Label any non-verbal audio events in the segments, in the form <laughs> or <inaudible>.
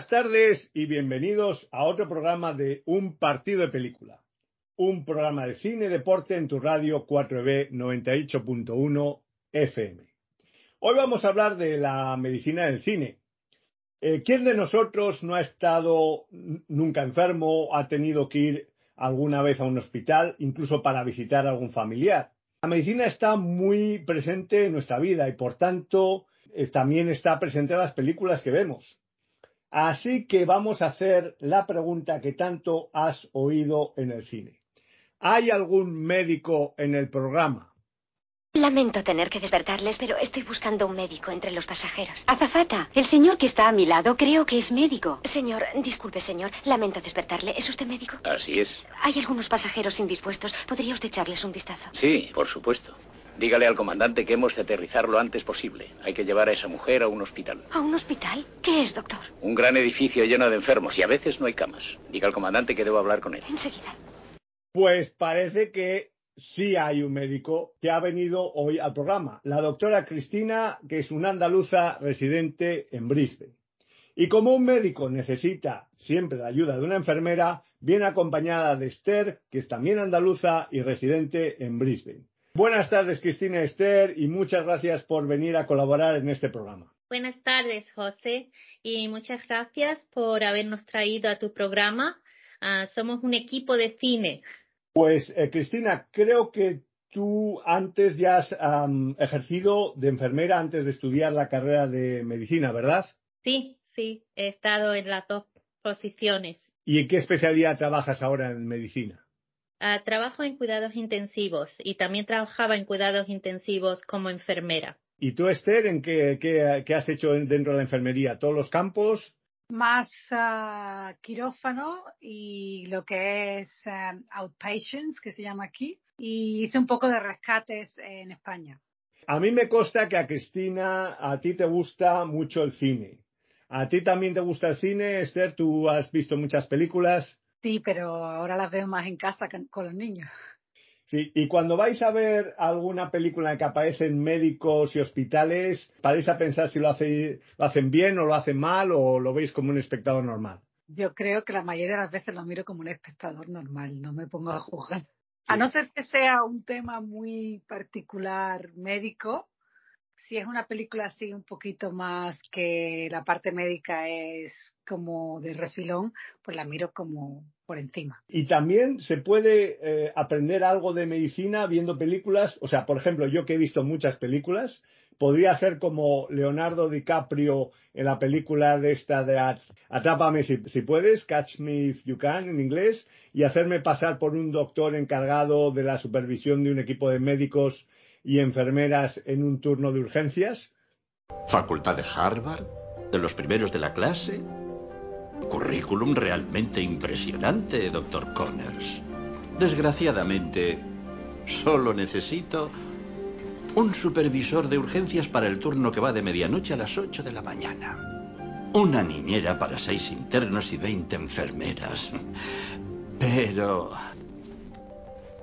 Buenas tardes y bienvenidos a otro programa de Un Partido de Película, un programa de cine y deporte en tu radio 4B 98.1 FM. Hoy vamos a hablar de la medicina del cine. Eh, ¿Quién de nosotros no ha estado nunca enfermo, ha tenido que ir alguna vez a un hospital, incluso para visitar a algún familiar? La medicina está muy presente en nuestra vida y por tanto también está presente en las películas que vemos. Así que vamos a hacer la pregunta que tanto has oído en el cine. ¿Hay algún médico en el programa? Lamento tener que despertarles, pero estoy buscando un médico entre los pasajeros. Azafata, el señor que está a mi lado creo que es médico. Señor, disculpe, señor. Lamento despertarle. ¿Es usted médico? Así es. Hay algunos pasajeros indispuestos. ¿Podría usted echarles un vistazo? Sí, por supuesto. Dígale al comandante que hemos de aterrizar lo antes posible. Hay que llevar a esa mujer a un hospital. ¿A un hospital? ¿Qué es, doctor? Un gran edificio lleno de enfermos y a veces no hay camas. Diga al comandante que debo hablar con él. Enseguida. Pues parece que sí hay un médico que ha venido hoy al programa. La doctora Cristina, que es una andaluza residente en Brisbane. Y como un médico necesita siempre la ayuda de una enfermera, viene acompañada de Esther, que es también andaluza y residente en Brisbane. Buenas tardes, Cristina Esther, y muchas gracias por venir a colaborar en este programa. Buenas tardes, José, y muchas gracias por habernos traído a tu programa. Uh, somos un equipo de cine. Pues, eh, Cristina, creo que tú antes ya has um, ejercido de enfermera antes de estudiar la carrera de medicina, ¿verdad? Sí, sí, he estado en las dos posiciones. ¿Y en qué especialidad trabajas ahora en medicina? Uh, trabajo en cuidados intensivos y también trabajaba en cuidados intensivos como enfermera. ¿Y tú, Esther, en qué, qué, qué has hecho dentro de la enfermería? ¿Todos los campos? Más uh, quirófano y lo que es um, outpatients, que se llama aquí, y hice un poco de rescates en España. A mí me consta que a Cristina, a ti te gusta mucho el cine. ¿A ti también te gusta el cine, Esther? ¿Tú has visto muchas películas? Sí, pero ahora las veo más en casa con los niños. Sí, y cuando vais a ver alguna película en que aparecen médicos y hospitales, ¿paréis a pensar si lo, hace, lo hacen bien o lo hacen mal o lo veis como un espectador normal? Yo creo que la mayoría de las veces lo miro como un espectador normal, no me pongo a juzgar. A no ser que sea un tema muy particular médico, si es una película así un poquito más que la parte médica es como de refilón, pues la miro como por encima. Y también se puede eh, aprender algo de medicina viendo películas. O sea, por ejemplo, yo que he visto muchas películas, podría hacer como Leonardo DiCaprio en la película de esta de Atrápame si, si puedes, Catch Me If You Can en inglés, y hacerme pasar por un doctor encargado de la supervisión de un equipo de médicos y enfermeras en un turno de urgencias? Facultad de Harvard, de los primeros de la clase. Currículum realmente impresionante, doctor Connors. Desgraciadamente, solo necesito un supervisor de urgencias para el turno que va de medianoche a las 8 de la mañana. Una niñera para seis internos y 20 enfermeras. Pero...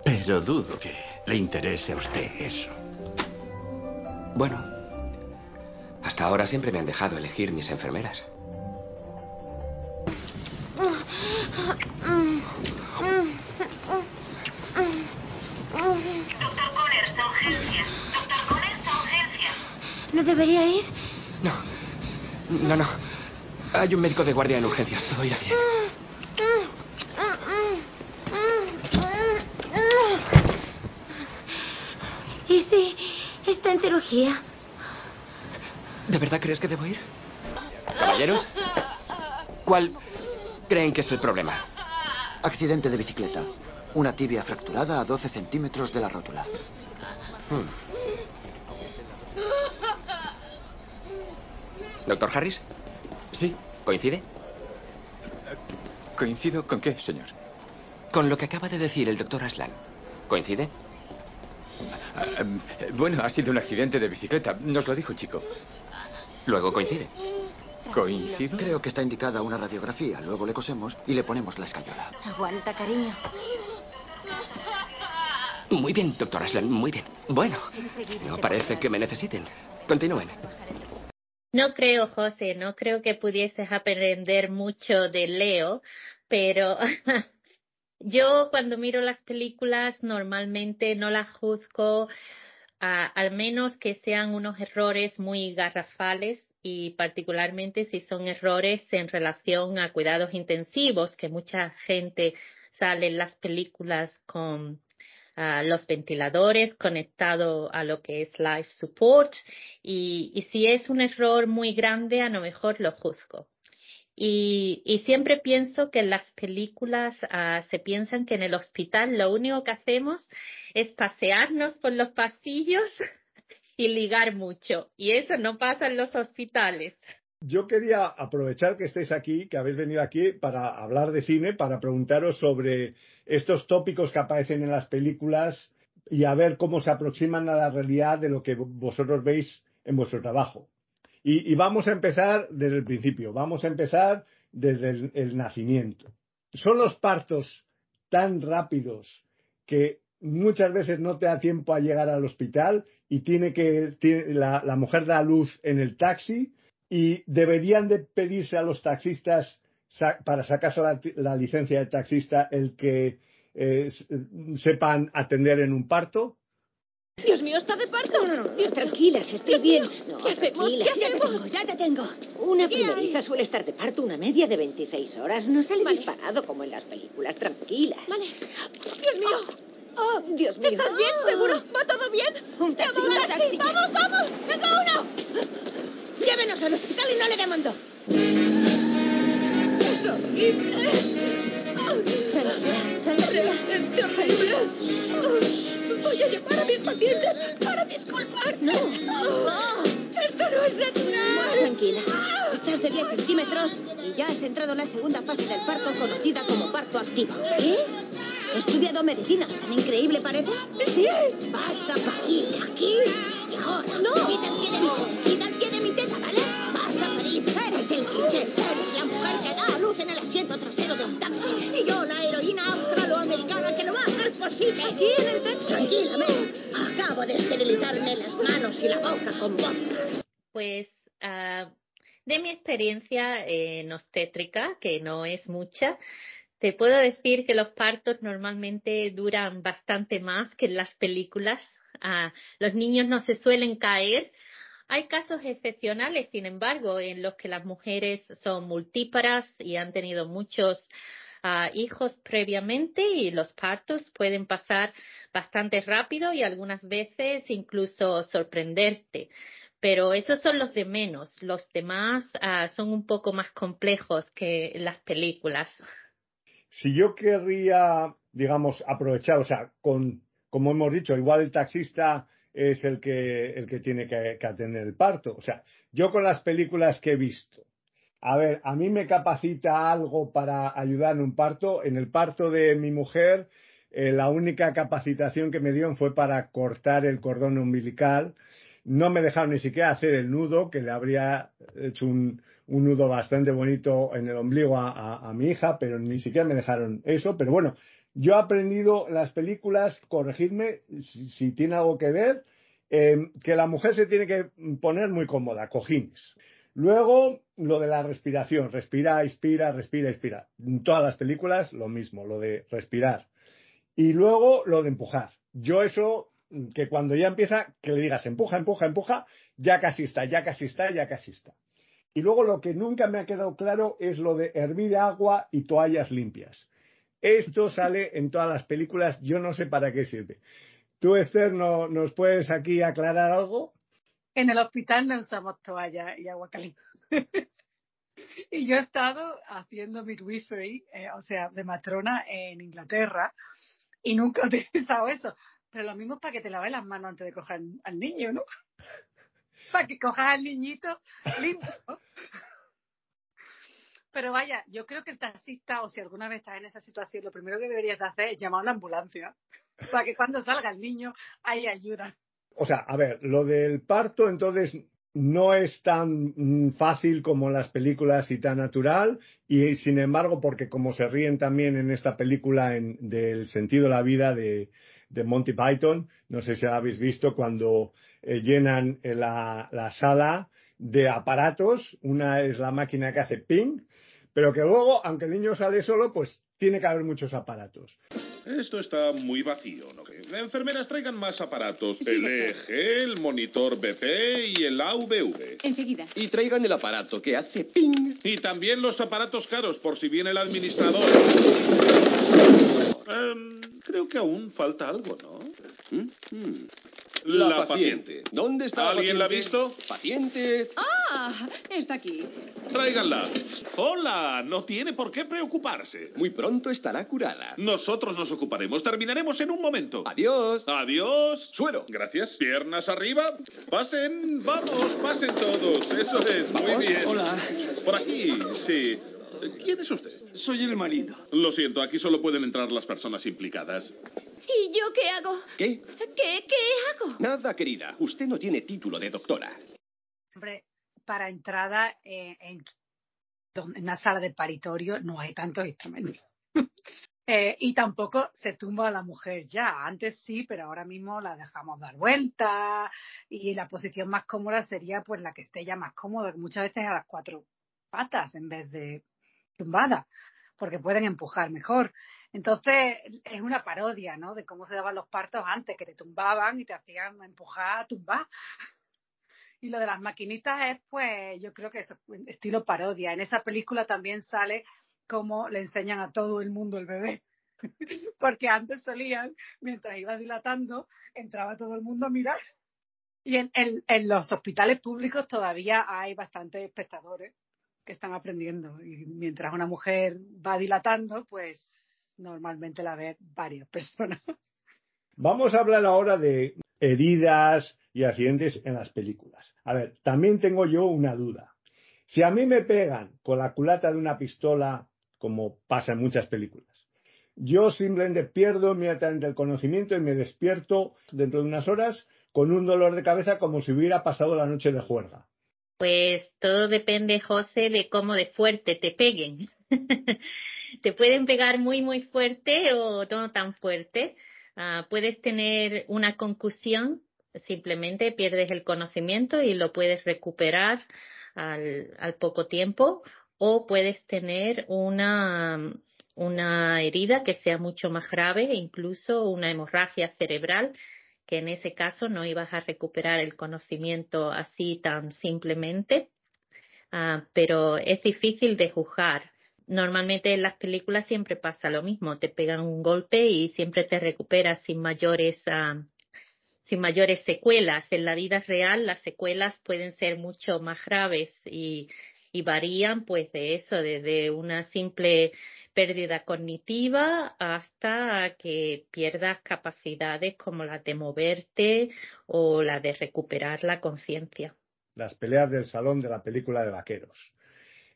Pero dudo que le interese a usted eso. Bueno, hasta ahora siempre me han dejado elegir mis enfermeras. Doctor Connors, a urgencias. Doctor Connors, a urgencias. ¿No debería ir? No. No, no. Hay un médico de guardia en urgencias. Todo irá bien. ¿Y si está en cirugía? ¿De verdad crees que debo ir? Caballeros, ¿cuál creen que es el problema? Accidente de bicicleta. Una tibia fracturada a 12 centímetros de la rótula. Hmm. ¿Doctor Harris? Sí. ¿Coincide? ¿Coincido con qué, señor? Con lo que acaba de decir el doctor Aslan. ¿Coincide? Bueno, ha sido un accidente de bicicleta. Nos lo dijo el chico. Luego coincide. ¿Coincido? Creo que está indicada una radiografía. Luego le cosemos y le ponemos la escayola. Aguanta, cariño. Muy bien, doctor Aslan, muy bien. Bueno, no parece que me necesiten. Continúen. No creo, José, no creo que pudieses aprender mucho de Leo, pero <laughs> yo cuando miro las películas normalmente no las juzgo, al menos que sean unos errores muy garrafales y particularmente si son errores en relación a cuidados intensivos, que mucha gente sale en las películas con ah, los ventiladores conectados a lo que es life support y, y si es un error muy grande, a lo mejor lo juzgo. Y, siempre pienso que en las películas ah, se piensan que en el hospital lo único que hacemos es pasearnos por los pasillos <laughs> y ligar mucho. Y eso no pasa en los hospitales. Yo quería aprovechar que estéis aquí, que habéis venido aquí para hablar de cine, para preguntaros sobre estos tópicos que aparecen en las películas y a ver cómo se aproximan a la realidad de lo que vosotros veis en vuestro trabajo. Y, vamos a empezar desde el principio, vamos a empezar desde el, nacimiento. ¿Son los partos tan rápidos que muchas veces no te da tiempo a llegar al hospital y tiene que la, mujer da luz en el taxi y deberían de pedirse a los taxistas sa- para sacarse la, licencia de taxista el que eh, sepan atender en un parto. Dios mío, está de parto. No, no, no, no, tranquila, si estoy bien. No, ¿Qué Ya te tengo, ya te tengo. Una primeriza suele estar de parto una media de 26 horas. No sale Vale. disparado como en las películas. Tranquilas. Vale. Dios mío. Oh, Dios mío. ¿Estás bien? ¿Seguro? ¿Va todo bien? Un taxi, un taxi. ¡Vamos, vamos! ¡Venga uno! Llévenos al hospital y no le dé mando. ¡Es horrible! ¡Realmente horrible! Oh, Voy a llamar a mis pacientes para disculparme. No. Oh, ¡Esto no es natural! Tranquila. Estás de 10 centímetros y ya has entrado en la segunda fase del parto conocida como parto activo. ¿Qué? He estudiado medicina. ¿Tan increíble parece? Sí. Vas a parir aquí y ahora. No. Quita el pie de mi teta, quita el pie de mi teta, ¿vale? Vas a parir. Eres el cliché. Eres la mujer que da a luz en el asiento trasero de un taxi. Y yo, la heroína posible. Aquí en el taxi. Tranquila, men. Acabo de esterilizarme las manos y la boca con vodka. Pues ah, de mi experiencia en obstétrica, que no es mucha, te puedo decir que los partos normalmente duran bastante más que en las películas. Ah, los niños no se suelen caer. Hay casos excepcionales, sin embargo, en los que las mujeres son multíparas y han tenido muchos ah, hijos previamente y los partos pueden pasar bastante rápido y algunas veces incluso sorprenderte. Pero esos son los de menos. Los demás ah, son un poco más complejos que las películas. Si yo querría, digamos, aprovechar, o sea, con, como hemos dicho, igual el taxista es el que, el que tiene que, que atender el parto. O sea, yo con las películas que he visto, a ver, a mí me capacita algo para ayudar en un parto. En el parto de mi mujer, eh, la única capacitación que me dieron fue para cortar el cordón umbilical. No me dejaron ni siquiera hacer el nudo, que le habría hecho un, nudo bastante bonito en el ombligo a, mi hija, pero ni siquiera me dejaron eso. Pero bueno, yo he aprendido las películas, corregidme si, tiene algo que ver, eh, que la mujer se tiene que poner muy cómoda, cojines. Luego, lo de la respiración, respira, inspira, respira, inspira. En todas las películas, lo mismo, lo de respirar. Y luego, lo de empujar. Yo eso que cuando ya empieza, que le digas empuja, empuja, empuja, ya casi está, ya casi está, ya casi está. Y luego lo que nunca me ha quedado claro es lo de hervir agua y toallas limpias. Esto sale en todas las películas, yo no sé para qué sirve. ¿Tú, Esther, no, nos puedes aquí aclarar algo? En el hospital no usamos toalla y agua caliente. <laughs> y yo he estado haciendo midwifery, eh, o sea, de matrona en Inglaterra, y nunca <laughs> he utilizado eso. Pero lo mismo es para que te laves las manos antes de coger al niño, ¿no? <laughs> para que cojas al niñito limpio. Pero vaya, yo creo que el taxista, o si alguna vez estás en esa situación, lo primero que deberías hacer es llamar a una ambulancia, para que cuando salga el niño haya ayuda. O sea, a ver, lo del parto entonces no es tan mm, fácil como las películas y tan natural y sin embargo porque como se ríen también en esta película en, del sentido de la vida de, de Monty Python, no sé si habéis visto cuando eh, llenan la, la, sala de aparatos, una es la máquina que hace ping, pero que luego, aunque el niño sale solo, pues tiene que haber muchos aparatos. Esto está muy vacío, ¿no? Enfermeras, traigan más aparatos. Sí, el doctor. EEG, el monitor BP y el AVV. Enseguida. Y traigan el aparato que hace ping. Y también los aparatos caros, por si viene el administrador. Em, creo que aún falta algo, ¿no? ¿Mm? La, paciente. ¿Dónde está la ¿Alguien la ha paciente? visto? Paciente. ¡Ah! Está aquí. Tráiganla. Hola, no tiene por qué preocuparse. Muy pronto estará curada. Nosotros nos ocuparemos. Terminaremos en un momento. Adiós. Adiós. Suero. Gracias. Piernas arriba. Pasen. Vamos, pasen todos. Eso es. Muy bien. Hola. Por aquí, sí. ¿Quién es usted? Soy el marido. Lo siento, aquí solo pueden entrar las personas implicadas. ¿Y yo qué hago? ¿Qué? ¿Qué, qué hago? Nada, querida. Usted no tiene título de doctora. Hombre, para entrada eh, en, en una sala de paritorio no hay tantos instrumentos. <laughs> Eh, y tampoco se tumba a la mujer ya. Antes sí, pero ahora mismo la dejamos dar vuelta y la posición más cómoda sería pues la que esté ya más cómoda, que muchas veces a las cuatro patas en vez de tumbada, porque pueden empujar mejor. Entonces es una parodia, ¿no? De cómo se daban los partos antes, que te tumbaban y te hacían empujar, tumbar. <laughs> Y lo de las maquinitas es, pues, yo creo que es estilo parodia. En esa película también sale cómo le enseñan a todo el mundo el bebé. <laughs> Porque antes solían, mientras iba dilatando, entraba todo el mundo a mirar. Y en, en, en los hospitales públicos todavía hay bastantes espectadores que están aprendiendo. Y mientras una mujer va dilatando, pues normalmente la ve varias <laughs> personas. Vamos a hablar ahora de heridas y accidentes en las películas. A ver, también tengo yo una duda. Si a mí me pegan con la culata de una pistola, como pasa en muchas películas, yo simplemente pierdo inmediatamente el conocimiento y me despierto dentro de unas horas con un dolor de cabeza como si hubiera pasado la noche de juerga. Pues todo depende, José, de cómo de fuerte te peguen. <laughs> te pueden pegar muy, muy fuerte o no tan fuerte. Uh, puedes tener una concusión, simplemente pierdes el conocimiento y lo puedes recuperar al, al poco tiempo, o puedes tener una, una herida que sea mucho más grave, incluso una hemorragia cerebral, que en ese caso no ibas a recuperar el conocimiento así tan simplemente. Uh, pero es difícil de juzgar. Normalmente en las películas siempre pasa lo mismo, te pegan un golpe y siempre te recuperas sin mayores uh, sin mayores secuelas. En la vida real las secuelas pueden ser mucho más graves y, y varían pues de eso, desde una simple pérdida cognitiva hasta que pierdas capacidades como la de moverte o la de recuperar la conciencia. Las peleas del salón de la película de vaqueros,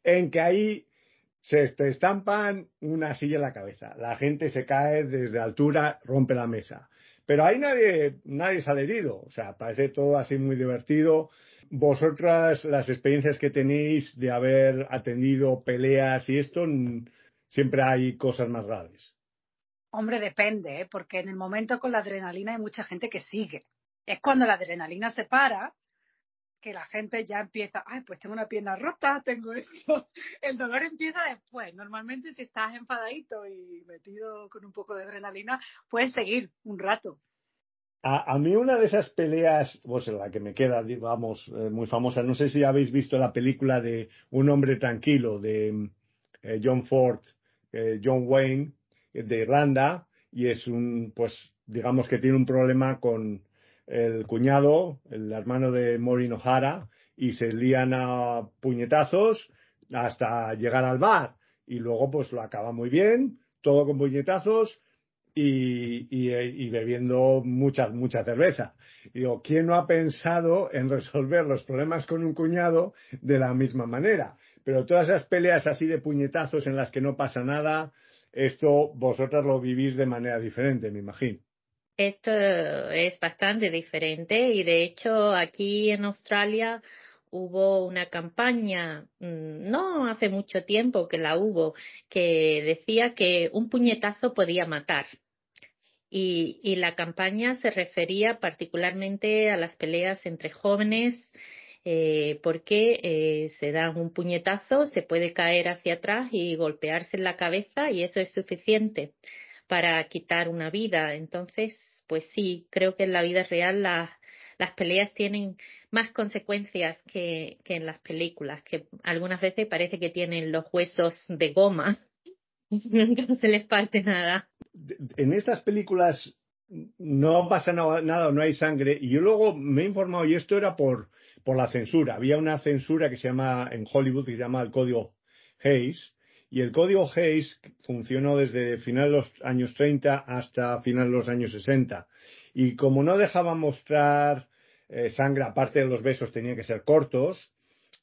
en que ahí se te estampan una silla en la cabeza, la gente se cae desde altura, rompe la mesa. Pero ahí nadie, nadie sale herido, o sea, parece todo así muy divertido. Vosotras, las experiencias que tenéis de haber atendido peleas y esto, siempre hay cosas más graves. Hombre, depende, ¿eh? porque en el momento con la adrenalina hay mucha gente que sigue. Es cuando la adrenalina se para que la gente ya empieza, ay, pues tengo una pierna rota, tengo esto. <laughs> El dolor empieza después. Normalmente si estás enfadadito y metido con un poco de adrenalina, puedes seguir un rato. A, a, mí una de esas peleas, pues la que me queda, digamos, eh, muy famosa, no sé si habéis visto la película de Un hombre tranquilo de eh, John Ford, eh, John Wayne, de Irlanda, y es un, pues, digamos que tiene un problema con el cuñado, el hermano de Maureen O'Hara, y se lían a puñetazos hasta llegar al bar. Y luego, pues lo acaba muy bien, todo con puñetazos, y, y, bebiendo mucha, mucha cerveza. Digo, ¿quién no ha pensado en resolver los problemas con un cuñado de la misma manera? Pero todas esas peleas así de puñetazos en las que no pasa nada, esto vosotras lo vivís de manera diferente, me imagino. Esto es bastante diferente y de hecho aquí en Australia hubo una campaña, mm, no hace mucho tiempo que la hubo, que decía que un puñetazo podía matar. Y, y la campaña se refería particularmente a las peleas entre jóvenes eh, porque eh, se dan un puñetazo, se puede caer hacia atrás y golpearse en la cabeza y eso es suficiente para quitar una vida. Entonces, pues sí, creo que en la vida real las, las peleas tienen más consecuencias que, que en las películas, que algunas veces parece que tienen los huesos de goma, <laughs> no se les parte nada. En estas películas no pasa nada, no hay sangre, y yo luego me he informado, y esto era por, por la censura. Había una censura que se llama, en Hollywood, que se llama el Código Hayes, y el Código Hayes funcionó desde finales de los años 30 hasta finales de los años 60. Y como no dejaba mostrar eh, sangre, aparte de los besos, tenían que ser cortos,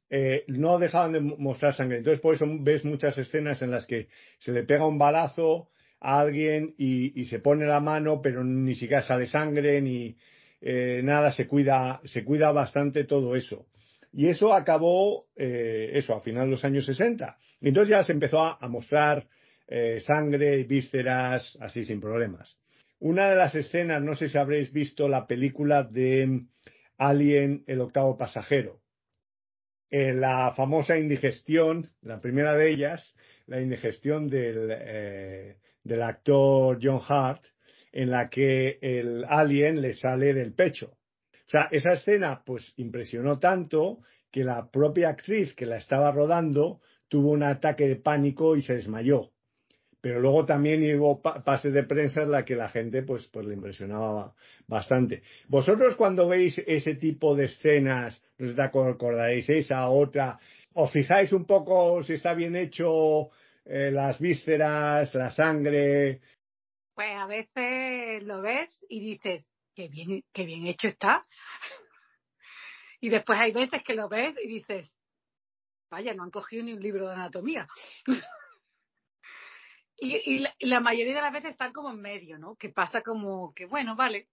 eh, no dejaban de mostrar sangre. Entonces, por eso ves muchas escenas en las que se le pega un balazo a alguien y, y se pone la mano, pero ni siquiera sale sangre, ni, eh, nada, se cuida, se cuida bastante todo eso. Y eso acabó, eh, eso, a final de los años 60. Y entonces ya se empezó a, mostrar eh, sangre, vísceras, así sin problemas. Una de las escenas, no sé si habréis visto la película de Alien, el octavo pasajero. En la famosa indigestión, la primera de ellas, la indigestión del, eh, del actor John Hart, en la que el alien le sale del pecho. O sea, esa escena pues impresionó tanto que la propia actriz que la estaba rodando tuvo un ataque de pánico y se desmayó. Pero luego también hubo pases de prensa en la que la gente pues, pues le impresionaba bastante. Vosotros cuando veis ese tipo de escenas, no sé esa, otra, os fijáis un poco si está bien hecho eh, las vísceras, la sangre, pues a veces lo ves y dices, qué bien, qué bien hecho está. <laughs> Y después hay veces que lo ves y dices, vaya, no han cogido ni un libro de anatomía. <laughs> y, la, mayoría de las veces están como en medio, ¿no? Que pasa como que, bueno, vale,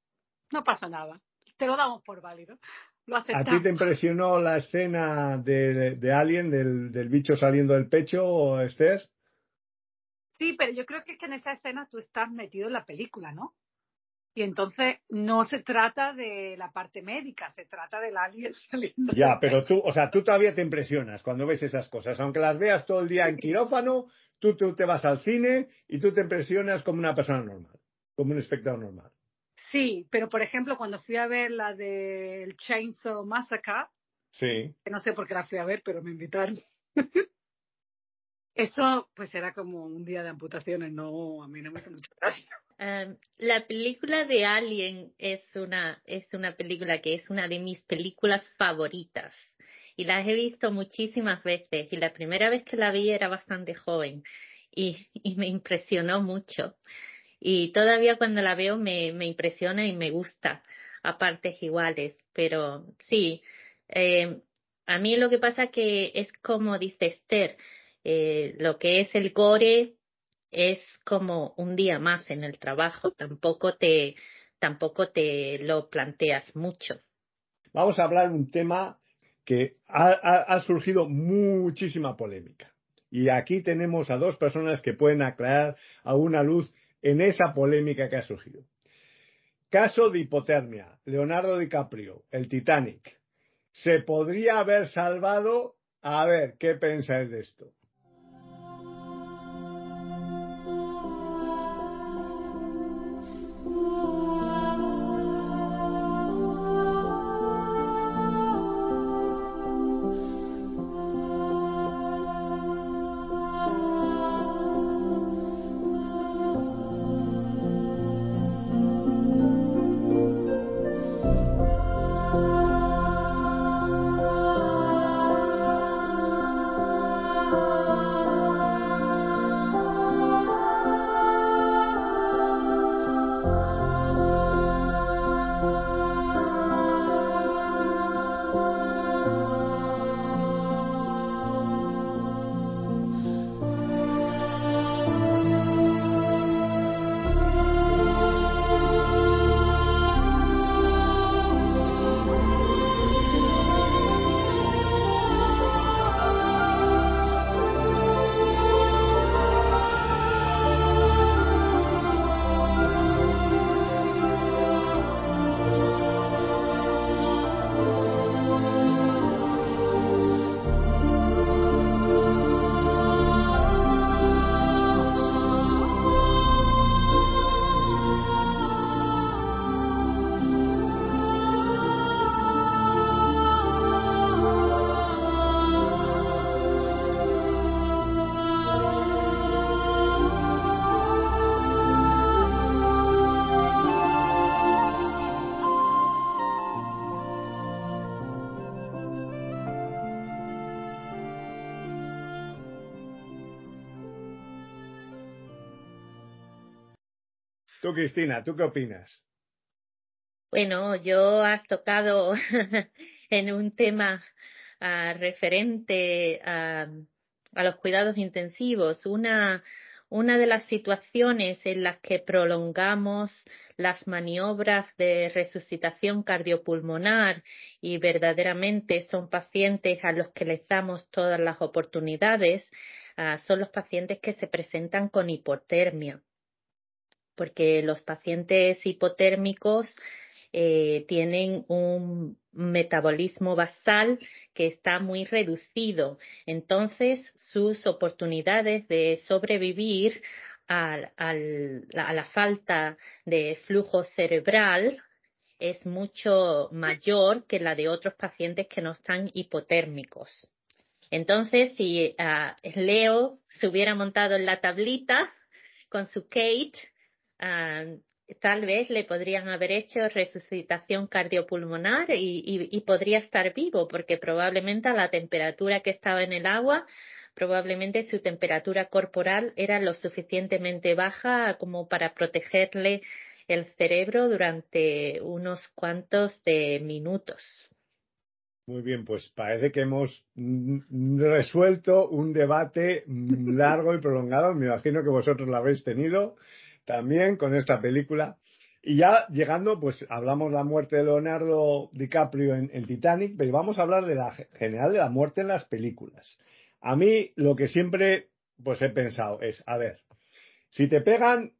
no pasa nada. Te lo damos por válido. Lo aceptamos. ¿A ti te impresionó la escena de, de Alien, del, del bicho saliendo del pecho, Esther? Sí, pero yo creo que es que en esa escena tú estás metido en la película, ¿no? Y entonces no se trata de la parte médica, se trata del alien <laughs> saliendo. Ya, pero tú, o sea, tú todavía te impresionas cuando ves esas cosas. Aunque las veas todo el día en quirófano, tú, tú te vas al cine y tú te impresionas como una persona normal, como un espectador normal. Sí, pero por ejemplo, cuando fui a ver la del Chainsaw Massacre, sí. que no sé por qué la fui a ver, pero me invitaron. <laughs> Eso pues era como un día de amputaciones, no, a mí no me hizo mucho gracia. Um, la película de Alien es una, es una película que es una de mis películas favoritas y las he visto muchísimas veces y la primera vez que la vi era bastante joven y, y me impresionó mucho y todavía cuando la veo me, me impresiona y me gusta a partes iguales, pero sí, eh, a mí lo que pasa que es como dice Esther, eh, lo que es el gore es como un día más en el trabajo, tampoco te, tampoco te lo planteas mucho. Vamos a hablar de un tema que ha, ha, surgido muchísima polémica. Y aquí tenemos a dos personas que pueden aclarar a una luz en esa polémica que ha surgido. Caso de hipotermia. Leonardo DiCaprio, el Titanic. ¿Se podría haber salvado? A ver, ¿qué pensáis de esto? Tú, Cristina, ¿tú qué opinas? Bueno, yo has tocado <laughs> en un tema uh, referente a, los cuidados intensivos, una, una de las situaciones en las que prolongamos las maniobras de resucitación cardiopulmonar y verdaderamente son pacientes a los que les damos todas las oportunidades, uh, son los pacientes que se presentan con hipotermia. Porque los pacientes hipotérmicos eh, tienen un metabolismo basal que está muy reducido. Entonces, sus oportunidades de sobrevivir a, la falta de flujo cerebral es mucho mayor que la de otros pacientes que no están hipotérmicos. Entonces, si uh, Leo se hubiera montado en la tablita con su Kate, uh, tal vez le podrían haber hecho resucitación cardiopulmonar y, podría estar vivo, porque probablemente a la temperatura que estaba en el agua, probablemente su temperatura corporal era lo suficientemente baja como para protegerle el cerebro durante unos cuantos de minutos. Muy bien, pues parece que hemos resuelto un debate largo y prolongado. Me imagino que vosotros lo habéis tenido también con esta película. Y ya llegando, pues hablamos de la muerte de Leonardo DiCaprio en, en, Titanic, pero vamos a hablar de la general de la muerte en las películas. A mí lo que siempre pues he pensado es, a ver, si te pegan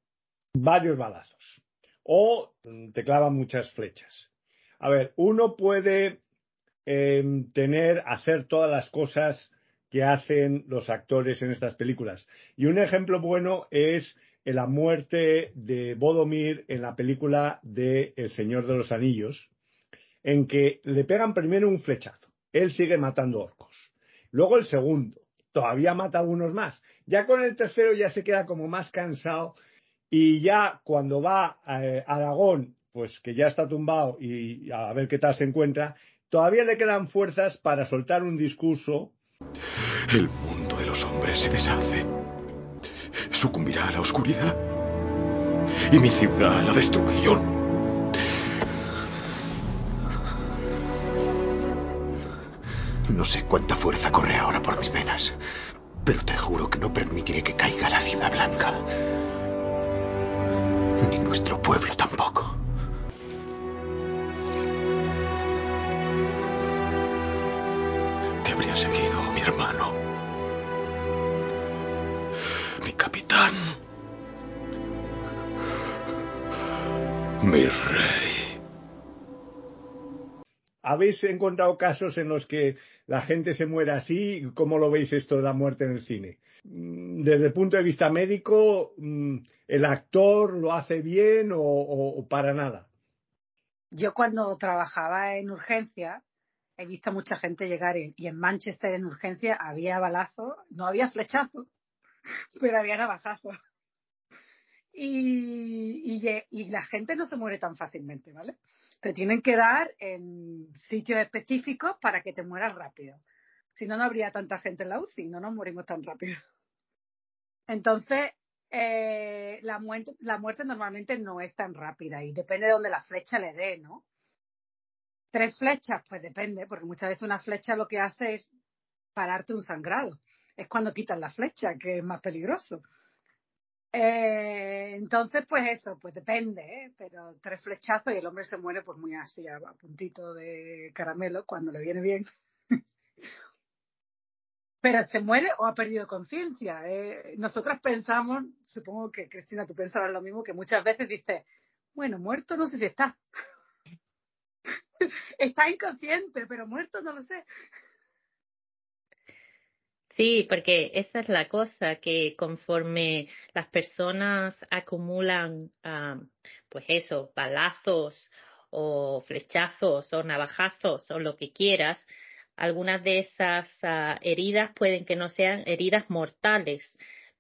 varios balazos o te clavan muchas flechas. A ver, uno puede eh, tener, hacer todas las cosas que hacen los actores en estas películas. Y un ejemplo bueno es en la muerte de Bodomir en la película de El Señor de los Anillos, en que le pegan primero un flechazo. Él sigue matando orcos. Luego el segundo. Todavía mata algunos más. Ya con el tercero ya se queda como más cansado y ya cuando va a eh, Aragón, pues que ya está tumbado y a ver qué tal se encuentra, todavía le quedan fuerzas para soltar un discurso. El mundo de los hombres se deshace sucumbirá a la oscuridad y mi ciudad a la destrucción. No sé cuánta fuerza corre ahora por mis venas, pero te juro que no permitiré que caiga la ciudad blanca. Ni nuestro pueblo tampoco. ¿Habéis encontrado casos en los que la gente se muere así? ¿Cómo lo veis esto de la muerte en el cine? Desde el punto de vista médico, ¿el actor lo hace bien o, para nada? Yo cuando trabajaba en urgencia he visto mucha gente llegar y en Manchester en urgencia había balazo, no había flechazo, <laughs> pero había navajazo. Y, y, la gente no se muere tan fácilmente, ¿vale? Te tienen que dar en sitios específicos para que te mueras rápido. Si no, no habría tanta gente en la UCI, no nos morimos tan rápido. Entonces, eh, la, muerte, la muerte normalmente no es tan rápida y depende de donde la flecha le dé, ¿no? Tres flechas, pues depende, porque muchas veces una flecha lo que hace es pararte un sangrado. Es cuando quitan la flecha, que es más peligroso. Eh, entonces, pues eso, pues depende, ¿eh? pero tres flechazos y el hombre se muere pues muy así, a, puntito de caramelo, cuando le viene bien. <laughs> pero se muere o ha perdido conciencia. Eh, nosotras pensamos, supongo que Cristina, tú pensarás lo mismo, que muchas veces dices, bueno, muerto no sé si está. <laughs> está inconsciente, pero muerto no lo sé. Sí, porque esa es la cosa, que conforme las personas acumulan, uh, pues eso, balazos o flechazos o navajazos o lo que quieras, algunas de esas uh, heridas pueden que no sean heridas mortales,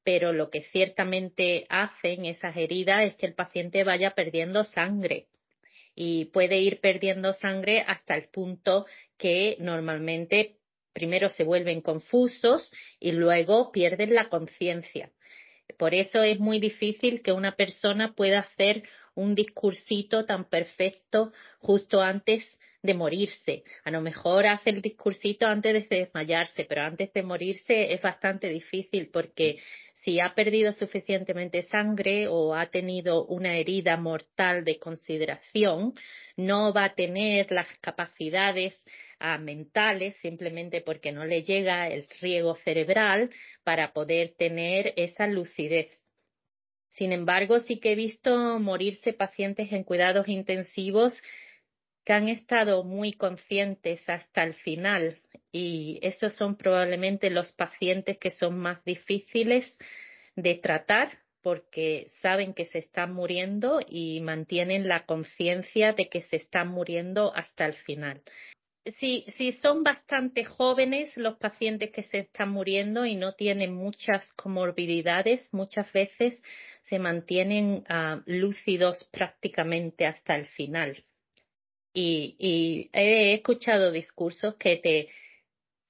pero lo que ciertamente hacen esas heridas es que el paciente vaya perdiendo sangre y puede ir perdiendo sangre hasta el punto que normalmente primero se vuelven confusos y luego pierden la conciencia. Por eso es muy difícil que una persona pueda hacer un discursito tan perfecto justo antes de morirse. A lo mejor hace el discursito antes de desmayarse, pero antes de morirse es bastante difícil porque si ha perdido suficientemente sangre o ha tenido una herida mortal de consideración, no va a tener las capacidades ah, mentales simplemente porque no le llega el riego cerebral para poder tener esa lucidez. Sin embargo, sí que he visto morirse pacientes en cuidados intensivos que han estado muy conscientes hasta el final y esos son probablemente los pacientes que son más difíciles de tratar porque saben que se están muriendo y mantienen la conciencia de que se están muriendo hasta el final. Si, son bastante jóvenes los pacientes que se están muriendo y no tienen muchas comorbilidades, muchas veces se mantienen uh, lúcidos prácticamente hasta el final. Y, y he escuchado discursos que te,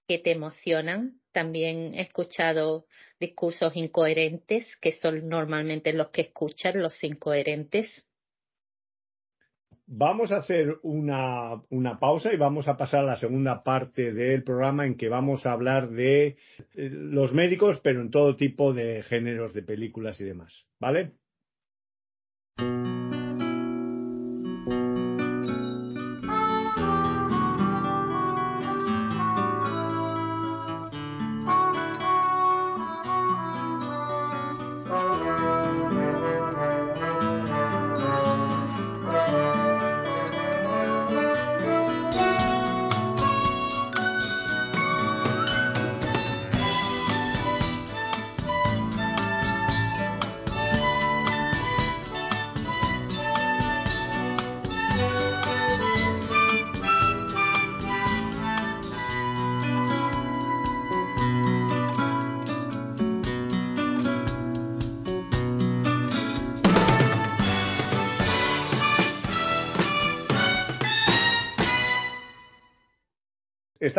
que te emocionan. También he escuchado discursos incoherentes, que son normalmente los que escuchan los incoherentes. Vamos a hacer una, una, pausa y vamos a pasar a la segunda parte del programa en que vamos a hablar de eh, los médicos, pero en todo tipo de géneros de películas y demás. ¿Vale?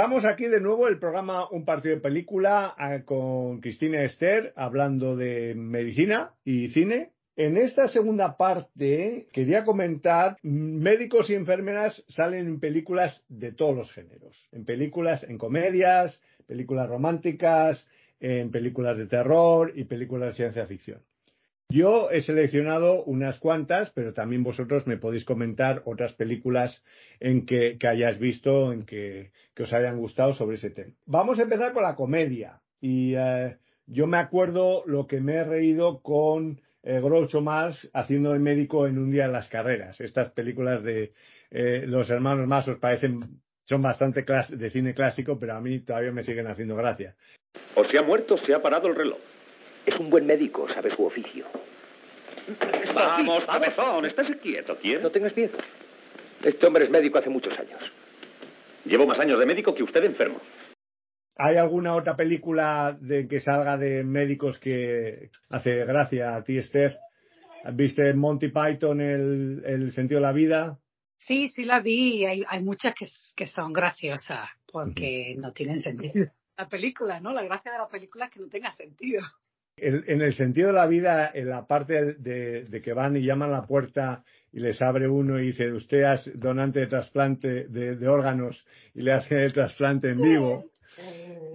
Estamos aquí de nuevo el programa Un partido de película con Cristina Esther hablando de medicina y cine. En esta segunda parte quería comentar, médicos y enfermeras salen en películas de todos los géneros, en películas, en comedias, películas románticas, en películas de terror y películas de ciencia ficción. Yo he seleccionado unas cuantas, pero también vosotros me podéis comentar otras películas en que, que hayáis visto, en que, os hayan gustado sobre ese tema. Vamos a empezar con la comedia. Y eh, yo me acuerdo lo que me he reído con eh, Groucho Marx haciendo de médico en un día en las carreras. Estas películas de eh, los hermanos más os parecen, son bastante de cine clásico, pero a mí todavía me siguen haciendo gracia. O se ha muerto se ha parado el reloj. Es un buen médico, sabe su oficio. Vamos, cabezón, estás quieto, ¿quiere? No tengas miedo. Este hombre es médico hace muchos años. Llevo más años de médico que usted enfermo. ¿Hay alguna otra película de que salga de médicos que hace gracia a ti, Esther? ¿Viste Monty Python, el, el sentido de la vida? Sí, sí la vi. Hay, hay muchas que, que son graciosas porque no tienen sentido. La película, ¿no? La gracia de la película es que no tenga sentido en el sentido de la vida, en la parte de, que van y llaman a la puerta y les abre uno y dice, usted es donante de trasplante de, órganos y le hace el trasplante en vivo.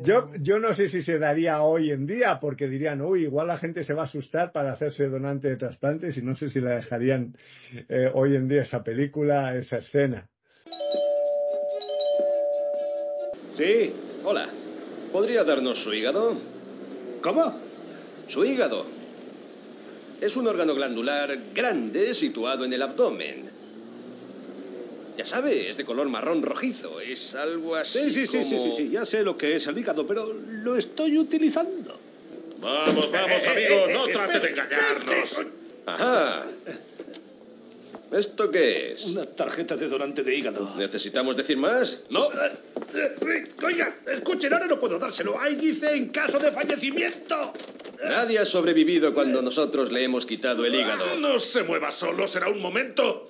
Yo, yo no sé si se daría hoy en día porque dirían, uy, igual la gente se va a asustar para hacerse donante de trasplantes y no sé si la dejarían eh, hoy en día esa película, esa escena. Sí, hola. ¿Podría darnos su hígado? ¿Cómo? Su hígado. Es un órgano glandular grande situado en el abdomen. Ya sabe, es de color marrón rojizo. Es algo así. Sí, sí, sí, sí, sí, sí, ya sé lo que es el hígado, pero lo estoy utilizando. Vamos, vamos, amigo, no <laughs> trate de engañarnos. Ajá. ¿Esto qué es? Una tarjeta de donante de hígado. ¿Necesitamos decir más? No. Oiga, escuchen, ahora no puedo dárselo. Ahí dice en caso de fallecimiento. Nadie ha sobrevivido cuando nosotros le hemos quitado el hígado. No se mueva solo, será un momento.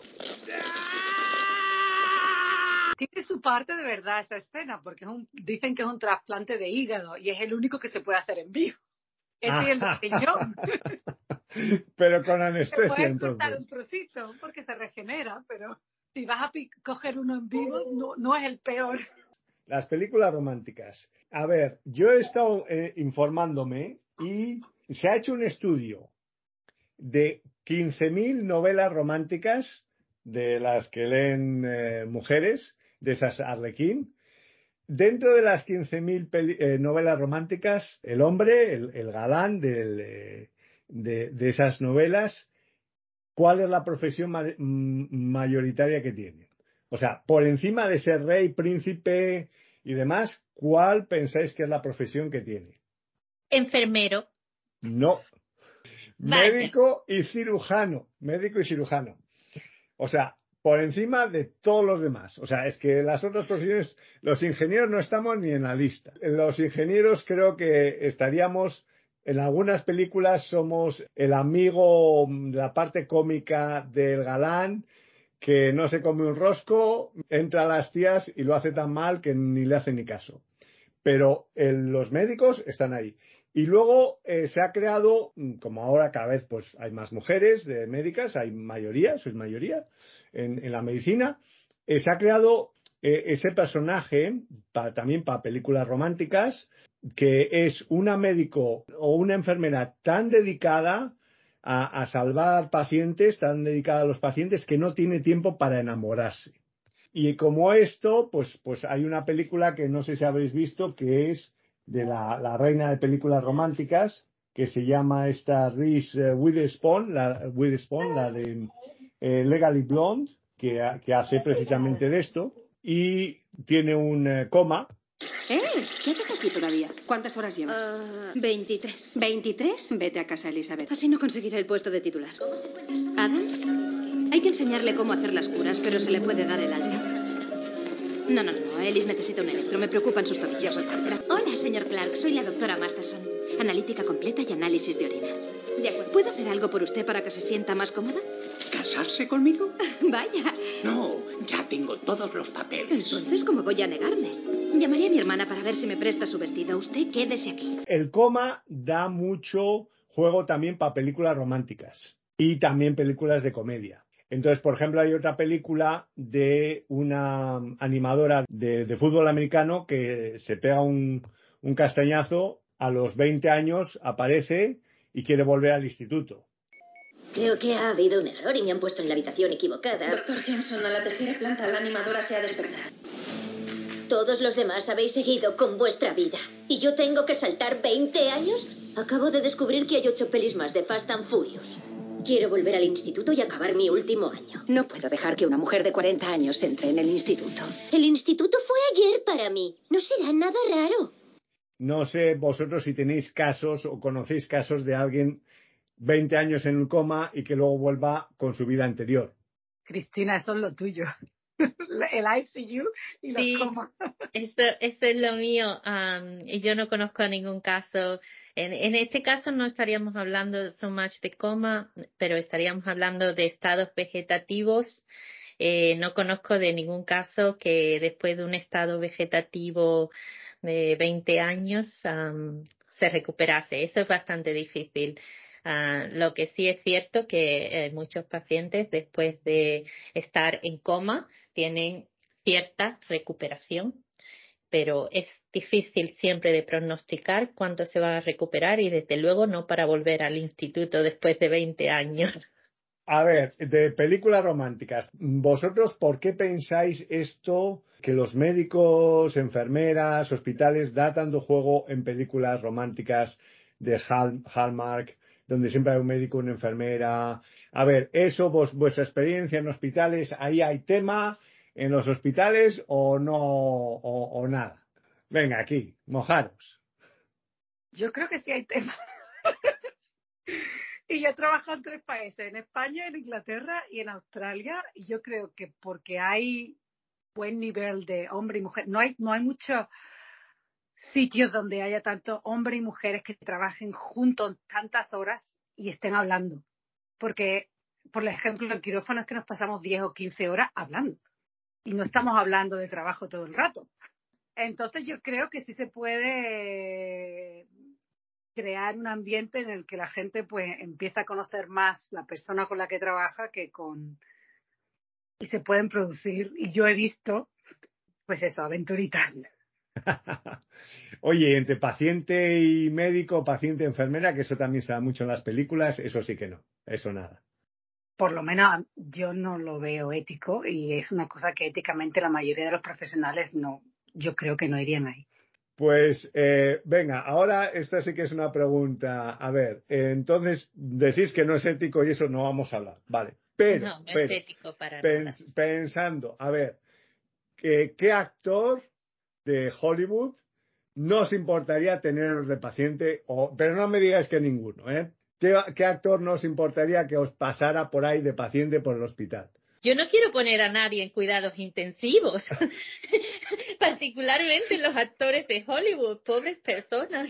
Tiene su parte de verdad esa escena, porque dicen que es un trasplante de hígado y es el único que se puede hacer en vivo. Ese es el <laughs> riñón. Pero con Te anestesia, entonces. un trocito porque se regenera, pero si vas a coger uno en vivo, no, no es el peor. Las películas románticas. A ver, yo he estado eh, informándome y se ha hecho un estudio de 15.000 novelas románticas de las que leen eh, mujeres, de esas Arlequín. Dentro de las 15.000 peli- eh, novelas románticas, el hombre, el, galán del, de, esas novelas, ¿cuál es la profesión mm, mayoritaria que tiene? O sea, por encima de ser rey, príncipe y demás, ¿cuál pensáis que es la profesión que tiene? Enfermero. No. Médico y cirujano. Médico y cirujano. O sea, por encima de todos los demás. O sea, es que las otras profesiones, los ingenieros no estamos ni en la lista. Los ingenieros creo que estaríamos, en algunas películas somos el amigo de la parte cómica del galán que no se come un rosco, entra a las tías y lo hace tan mal que ni le hace ni caso. Pero el- los médicos están ahí. Y luego eh, se ha creado, mm, como ahora cada vez pues hay más mujeres de médicas, hay mayoría, sois mayoría en, la medicina, eh, se ha creado eh, ese personaje también para películas románticas, que es una médico o una enfermera tan dedicada a, a salvar pacientes, tan dedicada a los pacientes que no tiene tiempo para enamorarse. Y como esto, pues, pues hay una película que no sé si habréis visto, que es de la, la reina de películas románticas, que se llama esta Reese eh, Witherspoon, la, Witherspoon, la de eh, Legally Blonde, que, ha- que hace precisamente de esto, y tiene un eh, coma. ¿Eh? ¿Qué haces aquí todavía? ¿Cuántas horas llevas? Ah, 23. ¿23? Vete a casa, Elizabeth. Así no conseguirá el puesto de titular. ¿Adams? Hay que enseñarle cómo hacer las curas, pero se le puede dar el alta. No, no, no. Ellis necesita un electro. Me preocupan sus tobillos. Hola, señor Clark. Soy la doctora Masterson. Analítica completa y análisis de orina. De acuerdo. ¿Puedo hacer algo por usted para que se sienta más cómoda? ¿Casarse conmigo? <laughs> Vaya. No, ya tengo todos los papeles. Entonces, ¿cómo voy a negarme? Llamaré a mi hermana para ver si me presta su vestido. Usted quédese aquí. El coma da mucho juego también para películas románticas y también películas de comedia. Entonces, por ejemplo, hay otra película de una animadora de, de fútbol americano que se pega un, un castañazo, a los 20 años aparece y quiere volver al instituto. Creo que ha habido un error y me han puesto en la habitación equivocada. Doctor Johnson, a la tercera planta la animadora se ha despertado. Todos los demás habéis seguido con vuestra vida. ¿Y yo tengo que saltar 20 años? Acabo de descubrir que hay ocho pelis más de Fast and Furious. Quiero volver al instituto y acabar mi último año. No puedo dejar que una mujer de 40 años entre en el instituto. El instituto fue ayer para mí. No será nada raro. No sé vosotros si tenéis casos o conocéis casos de alguien 20 años en un coma y que luego vuelva con su vida anterior. Cristina, eso es lo tuyo. <laughs> El ICU y los Sí, comas. eso, eso es lo mío. y yo no conozco ningún caso. En, en este caso no estaríamos hablando so much de coma, pero estaríamos hablando de estados vegetativos. Eh, no conozco de ningún caso que después de un estado vegetativo de 20 años se recuperase. Eso es bastante difícil. Ah, lo que sí es cierto que eh, muchos pacientes después de estar en coma tienen cierta recuperación, pero es difícil siempre de pronosticar cuánto se va a recuperar y desde luego no para volver al instituto después de 20 años. A ver, de películas románticas, ¿vosotros por qué pensáis esto que los médicos, enfermeras, hospitales da tanto juego en películas románticas de Hall- Hallmark, donde siempre hay un médico, una enfermera? A ver, eso, vos, vuestra experiencia en hospitales, ahí hay tema en los hospitales o no, o nada. Venga, aquí, mojaros. Yo creo que sí hay tema. <laughs> y yo he trabajado en tres países, en España, en Inglaterra y en Australia. Y yo creo que porque hay buen nivel de hombre y mujer, no hay, no hay muchos sitios donde haya tanto hombre y mujeres que trabajen juntos tantas horas y estén hablando. Porque, por ejemplo, en quirófano es que nos pasamos 10 o 15 horas hablando. Y no estamos hablando de trabajo todo el rato. Entonces yo creo que sí se puede crear un ambiente en el que la gente pues empieza a conocer más la persona con la que trabaja que con y se pueden producir y yo he visto pues eso aventuritas <laughs> Oye, entre paciente y médico, paciente enfermera, que eso también se da mucho en las películas, eso sí que no, eso nada. Por lo menos yo no lo veo ético y es una cosa que éticamente la mayoría de los profesionales no, yo creo que no irían ahí. Pues eh, venga, ahora esta sí que es una pregunta. A ver, eh, entonces decís que no es ético y eso no vamos a hablar, vale. Pero, no, no pero es ético para pens nada. pensando, a ver, ¿qué, ¿qué actor de Hollywood no os importaría teneros de paciente? O, pero no me digáis que ninguno, ¿eh? ¿Qué, ¿Qué actor no os importaría que os pasara por ahí de paciente por el hospital? Yo no quiero poner a nadie en cuidados intensivos, <laughs> particularmente los actores de Hollywood, pobres personas.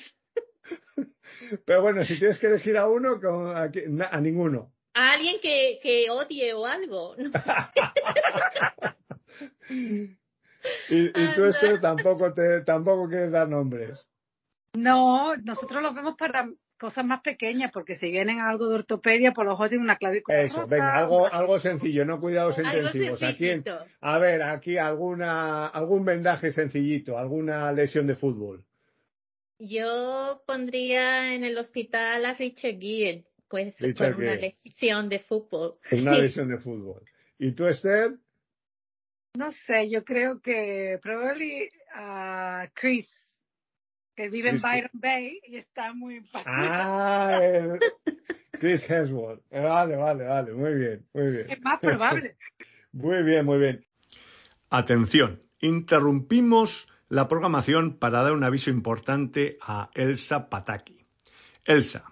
Pero bueno, si tienes que elegir a uno, a, a, ninguno. A alguien que, que odie o algo. No <laughs> y, y tú, Esther, tampoco, te, tampoco quieres dar nombres. No, nosotros los vemos para cosas más pequeñas, porque si vienen a algo de ortopedia, por lo mejor tienen una clavícula. Eso, rota, venga, algo, algo sencillo, no cuidados intensivos. Aquí, a ver, aquí alguna, algún vendaje sencillito, alguna lesión de fútbol. Yo pondría en el hospital a Richard Gere, pues Richard con una Gere. lesión de fútbol. Una <laughs> lesión de fútbol. ¿Y tú, Esther? No sé, yo creo que probablemente a uh, Chris que vive en Byron Bay y está muy Ah, <laughs> el Chris Hemsworth. Vale, vale, vale. Muy bien, muy bien. Es más probable. <laughs> muy bien, muy bien. Atención, interrumpimos la programación para dar un aviso importante a Elsa Pataki. Elsa,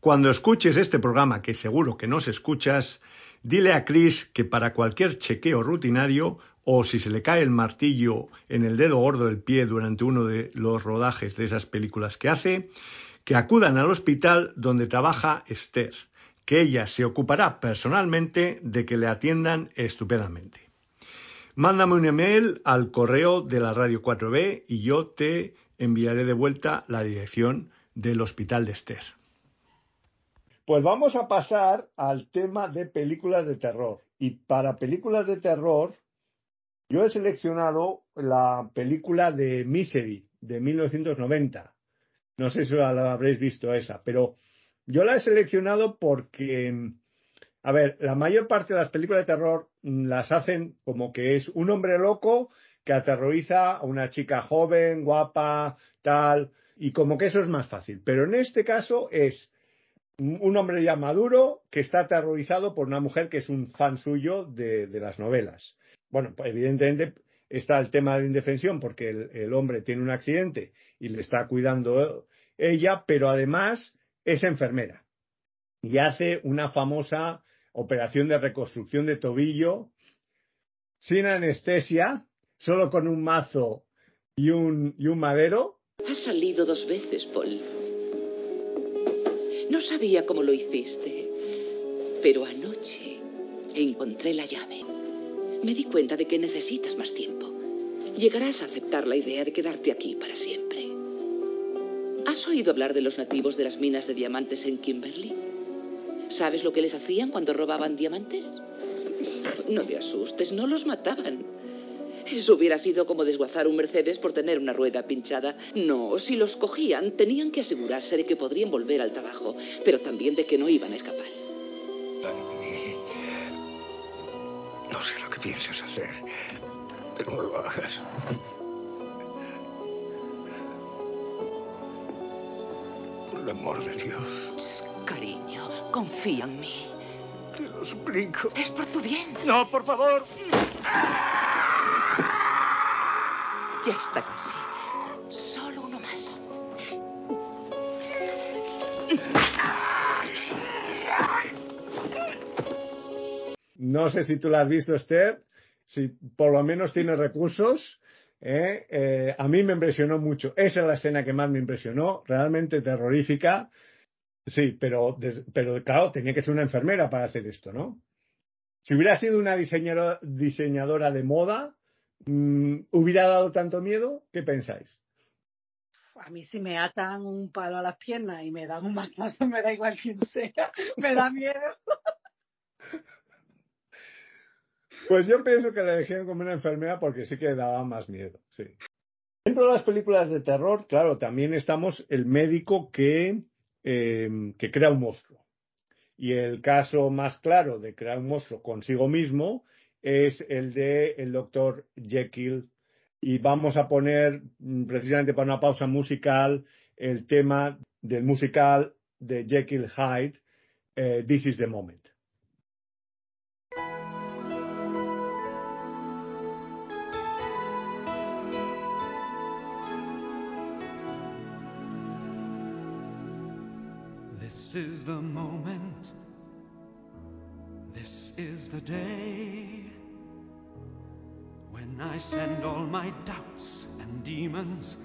cuando escuches este programa, que seguro que no se escuchas, dile a Chris que para cualquier chequeo rutinario o si se le cae el martillo en el dedo gordo del pie durante uno de los rodajes de esas películas que hace, que acudan al hospital donde trabaja Esther, que ella se ocupará personalmente de que le atiendan estupendamente. Mándame un email al correo de la radio 4B y yo te enviaré de vuelta la dirección del hospital de Esther. Pues vamos a pasar al tema de películas de terror. Y para películas de terror, yo he seleccionado la película de Misery de 1990. No sé si la habréis visto esa, pero yo la he seleccionado porque, a ver, la mayor parte de las películas de terror las hacen como que es un hombre loco que aterroriza a una chica joven, guapa, tal, y como que eso es más fácil. Pero en este caso es un hombre ya maduro que está aterrorizado por una mujer que es un fan suyo de las novelas. Bueno, pues evidentemente está el tema de indefensión porque el, el, hombre tiene un accidente y le está cuidando ella, pero además es enfermera y hace una famosa operación de reconstrucción de tobillo sin anestesia, solo con un mazo y un, y un madero. Has salido dos veces, Paul. No sabía cómo lo hiciste, pero anoche encontré la llave. Me di cuenta de que necesitas más tiempo. Llegarás a aceptar la idea de quedarte aquí para siempre. ¿Has oído hablar de los nativos de las minas de diamantes en Kimberley? ¿Sabes lo que les hacían cuando robaban diamantes? No te asustes, no los mataban. Eso hubiera sido como desguazar un Mercedes por tener una rueda pinchada. No, si los cogían, tenían que asegurarse de que podrían volver al trabajo, pero también de que no iban a escapar. No sé lo que piensas hacer, pero no lo hagas. Por el amor de Dios. Cariño, confía en mí. Te lo suplico. Es por tu bien. No, por favor. Ya está casi. No sé si tú la has visto, Esther, si por lo menos tiene recursos. ¿eh? Eh, a mí me impresionó mucho. Esa es la escena que más me impresionó, realmente terrorífica. Sí, pero, pero claro, tenía que ser una enfermera para hacer esto, ¿no? Si hubiera sido una diseñadora, diseñadora de moda, ¿hubiera dado tanto miedo? ¿Qué pensáis? a mí si me atan un palo a las piernas y me dan un manazo, <laughs> me da igual quién sea, me da miedo. <laughs> Pues yo pienso que la elegían como una enfermera porque sí que daba más miedo, sí. Dentro de las películas de terror, claro, también estamos el médico que, eh, que crea un monstruo. Y el caso más claro de crear un monstruo consigo mismo es el de el doctor Jekyll. Y vamos a poner mm, precisamente para una pausa musical el tema del musical de Jekyll Hyde, eh, This is the Moment. This is the moment. This is the day when I send all my doubts and demons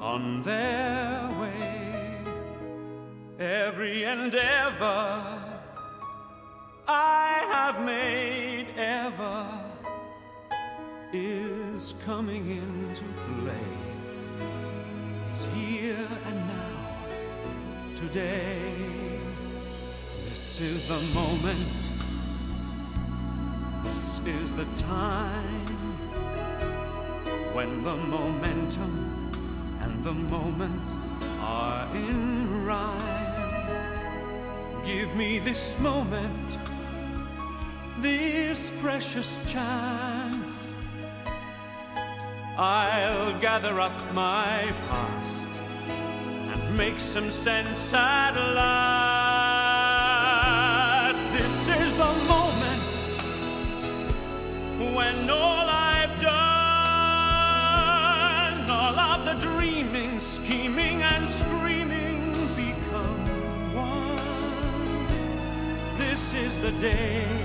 on their way. Every endeavor I have made ever is coming into play. Is here and now, today. This is the moment. This is the time when the momentum and the moment are in rhyme. Give me this moment, this precious chance. I'll gather up my past and make some sense at last. The day.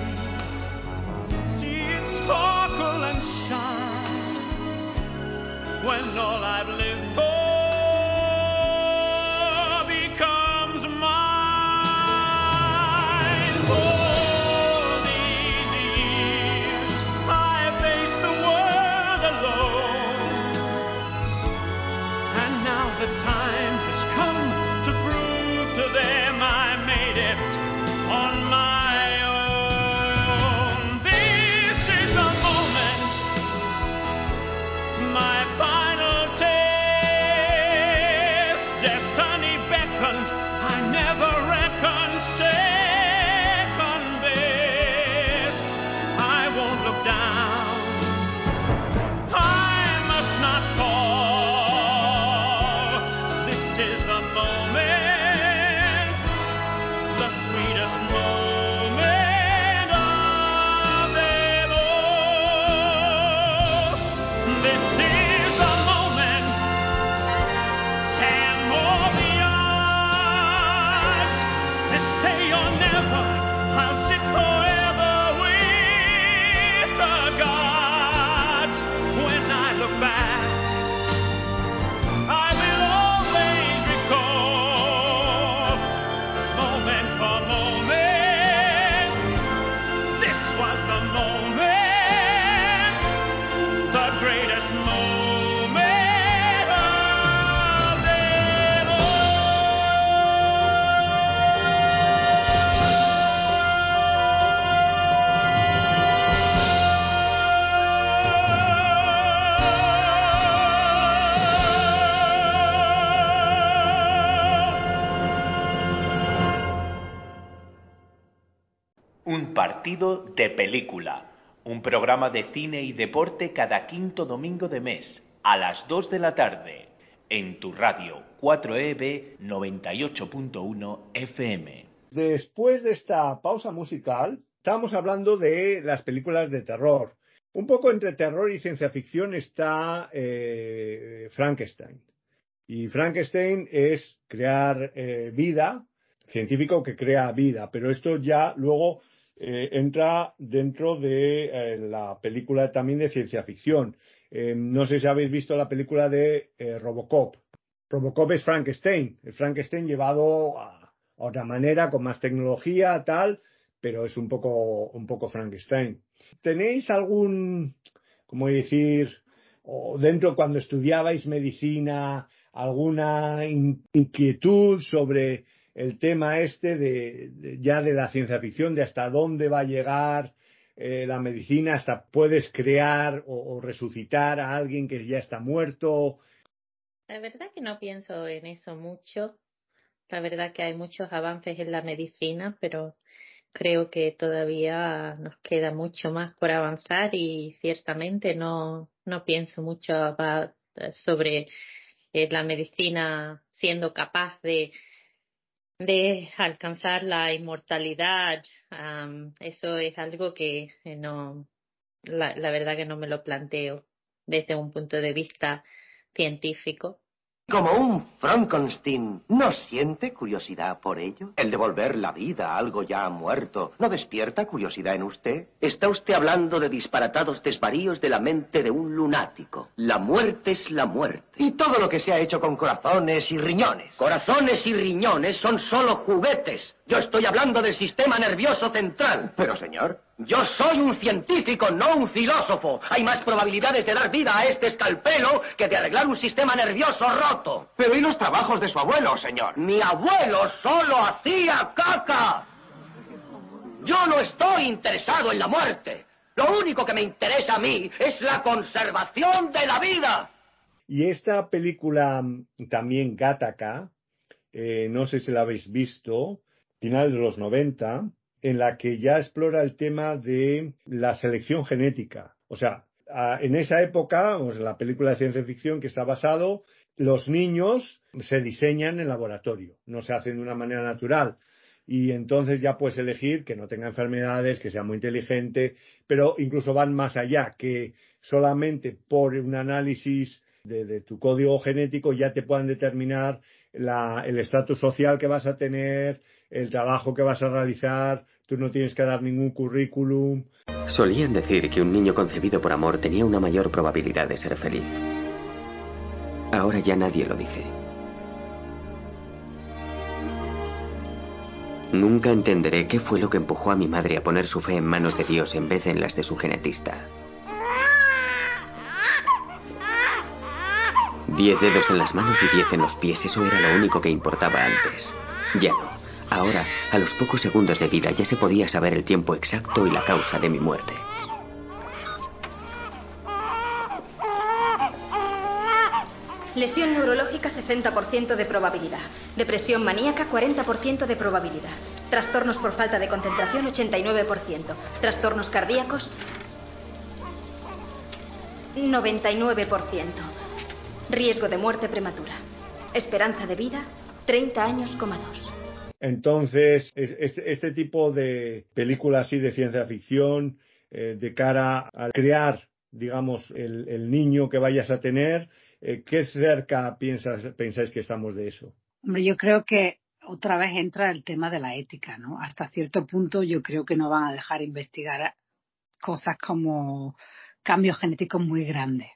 Partido de película. Un programa de cine y deporte cada quinto domingo de mes, a las 2 de la tarde, en tu radio 4EB 98.1 FM. Después de esta pausa musical, estábamos hablando de las películas de terror. Un poco entre terror y ciencia ficción está eh, Frankenstein. Y Frankenstein es crear eh, vida, científico que crea vida, pero esto ya luego eh, entra dentro de eh, la película también de ciencia ficción. Eh, no sé si habéis visto la película de Robocop. Robocop es Frankenstein, el Frankenstein llevado a, a otra manera, con más tecnología, tal, pero es un poco, un poco Frankenstein. ¿Tenéis algún, cómo decir, o dentro cuando estudiabais medicina alguna inquietud sobre el tema este de, ya de la ciencia ficción, de hasta dónde va a llegar eh, la medicina, hasta puedes crear o, resucitar a alguien que ya está muerto. La verdad que no pienso en eso mucho. La verdad que hay muchos avances en la medicina, pero creo que todavía nos queda mucho más por avanzar y ciertamente no, no pienso mucho sobre eh, la medicina siendo capaz de, de alcanzar la inmortalidad. eso es algo que eh, no, la, la verdad que no me lo planteo desde un punto de vista científico. Como un Frankenstein, ¿no siente curiosidad por ello? El devolver la vida a algo ya muerto, ¿no despierta curiosidad en usted? Está usted hablando de disparatados desvaríos de la mente de un lunático. La muerte es la muerte. Y todo lo que se ha hecho con corazones y riñones. Corazones y riñones son solo juguetes. Yo estoy hablando del sistema nervioso central. Pero, señor, yo soy un científico, no un filósofo. Hay más probabilidades de dar vida a este escalpelo que de arreglar un sistema nervioso roto. Pero ¿y los trabajos de su abuelo, señor? Mi abuelo solo hacía caca. Yo no estoy interesado en la muerte. Lo único que me interesa a mí es la conservación de la vida. Y esta película mm, también Gattaca, eh, no sé si la habéis visto, final de los 90, en la que ya explora el tema de la selección genética. O sea, en esa época, la película de ciencia ficción que está basado, los niños se diseñan en laboratorio, no se hacen de una manera natural. Y entonces ya puedes elegir que no tenga enfermedades, que sea muy inteligente, pero incluso van más allá, que solamente por un análisis de, tu código genético ya te puedan determinar el estatus social que vas a tener, el trabajo que vas a realizar, tú no tienes que dar ningún currículum. Solían decir que un niño concebido por amor tenía una mayor probabilidad de ser feliz. Ahora ya nadie lo dice. Nunca entenderé qué fue lo que empujó a mi madre a poner su fe en manos de Dios en vez de en las de su genetista. Diez dedos en las manos y diez en los pies, eso era lo único que importaba antes. Ya no. Ahora, a los pocos segundos de vida, ya se podía saber el tiempo exacto y la causa de mi muerte. Lesión neurológica 60% de probabilidad. Depresión maníaca 40% de probabilidad. Trastornos por falta de concentración 89%. Trastornos cardíacos 99%. Riesgo de muerte prematura. Esperanza de vida 30 años, dos. Entonces, este tipo de películas así de ciencia ficción, eh, de cara a crear, digamos, el, niño que vayas a tener, eh, ¿qué cerca piensas, pensáis que estamos de eso? Hombre, yo creo que otra vez entra el tema de la ética, ¿no? Hasta cierto punto yo creo que no van a dejar investigar cosas como cambios genéticos muy grandes.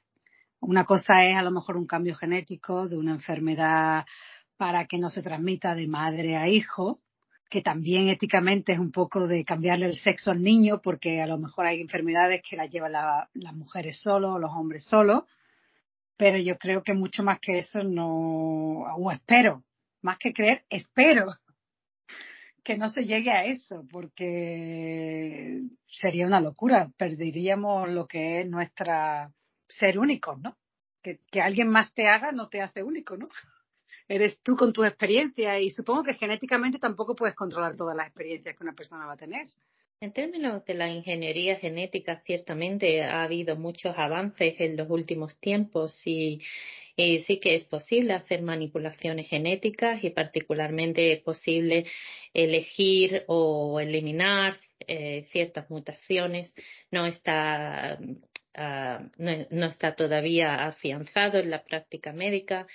Una cosa es a lo mejor un cambio genético de una enfermedad para que no se transmita de madre a hijo, que también éticamente es un poco de cambiarle el sexo al niño, porque a lo mejor hay enfermedades que las llevan las mujeres solo, los hombres solos, pero yo creo que mucho más que eso no, o espero, más que creer, espero <laughs> que no se llegue a eso, porque sería una locura, perderíamos lo que es nuestra ser único, ¿no? Que, que alguien más te haga no te hace único, ¿no? Eres tú con tu experiencia y supongo que genéticamente tampoco puedes controlar todas las experiencias que una persona va a tener. En términos de la ingeniería genética, ciertamente ha habido muchos avances en los últimos tiempos y, sí que es posible hacer manipulaciones genéticas y particularmente es posible elegir o eliminar eh, ciertas mutaciones. No está ah, no, está todavía afianzado en la práctica médica,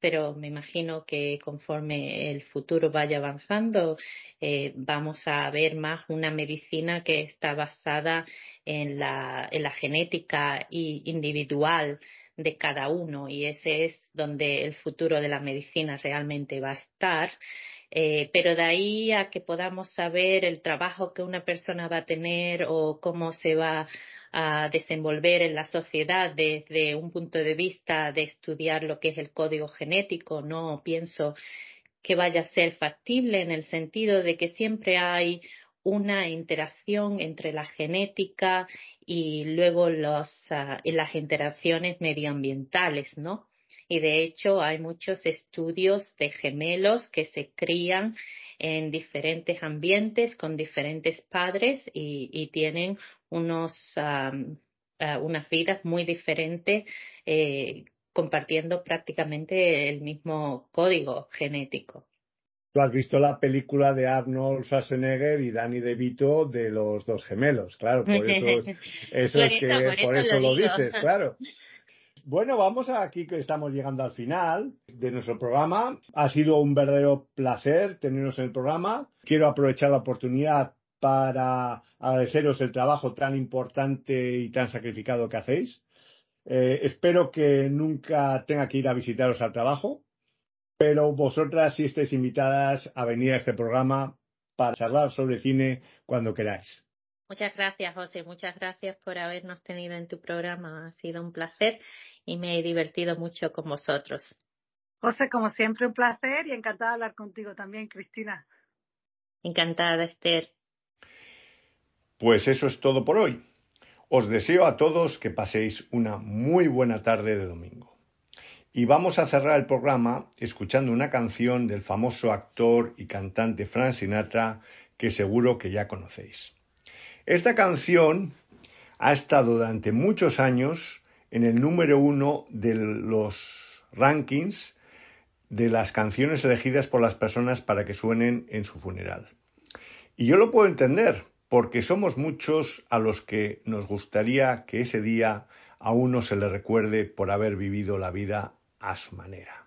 pero me imagino que conforme el futuro vaya avanzando, eh, vamos a ver más una medicina que está basada en la, en la genética individual de cada uno y ese es donde el futuro de la medicina realmente va a estar. Eh, pero de ahí a que podamos saber el trabajo que una persona va a tener o cómo se va a desenvolver en la sociedad desde un punto de vista de estudiar lo que es el código genético. No pienso que vaya a ser factible en el sentido de que siempre hay una interacción entre la genética y luego los, uh, las interacciones medioambientales, ¿no? Y de hecho hay muchos estudios de gemelos que se crían en diferentes ambientes con diferentes padres y, y tienen unos, um, uh, unas vidas muy diferentes eh, compartiendo prácticamente el mismo código genético. Tú has visto la película de Arnold Schwarzenegger y Danny DeVito de los dos gemelos, claro, por eso, <laughs> eso es que por eso, por eso lo, lo dices, claro. <laughs> Bueno, vamos a aquí que estamos llegando al final de nuestro programa. Ha sido un verdadero placer tenernos en el programa. Quiero aprovechar la oportunidad para agradeceros el trabajo tan importante y tan sacrificado que hacéis. Eh, espero que nunca tenga que ir a visitaros al trabajo pero vosotras sí estáis invitadas a venir a este programa para charlar sobre cine cuando queráis. Muchas gracias, José. Muchas gracias por habernos tenido en tu programa. Ha sido un placer y me he divertido mucho con vosotros. José, como siempre, un placer y encantada de hablar contigo también, Cristina. Encantada, Esther. Pues eso es todo por hoy. Os deseo a todos que paséis una muy buena tarde de domingo. Y vamos a cerrar el programa escuchando una canción del famoso actor y cantante Frank Sinatra que seguro que ya conocéis. Esta canción ha estado durante muchos años en el número uno de los rankings de las canciones elegidas por las personas para que suenen en su funeral. Y yo lo puedo entender, porque somos muchos a los que nos gustaría que ese día a uno se le recuerde por haber vivido la vida a su manera.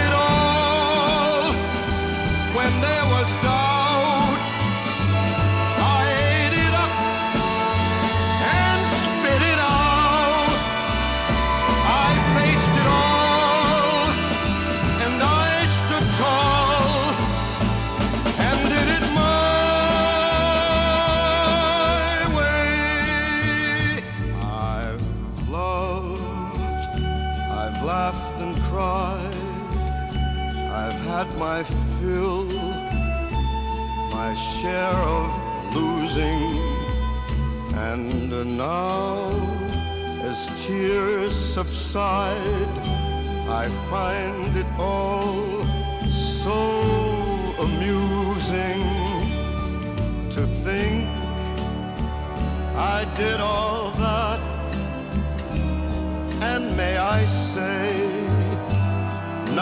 Had my fill, my share of losing, and now, as tears subside, I find it all so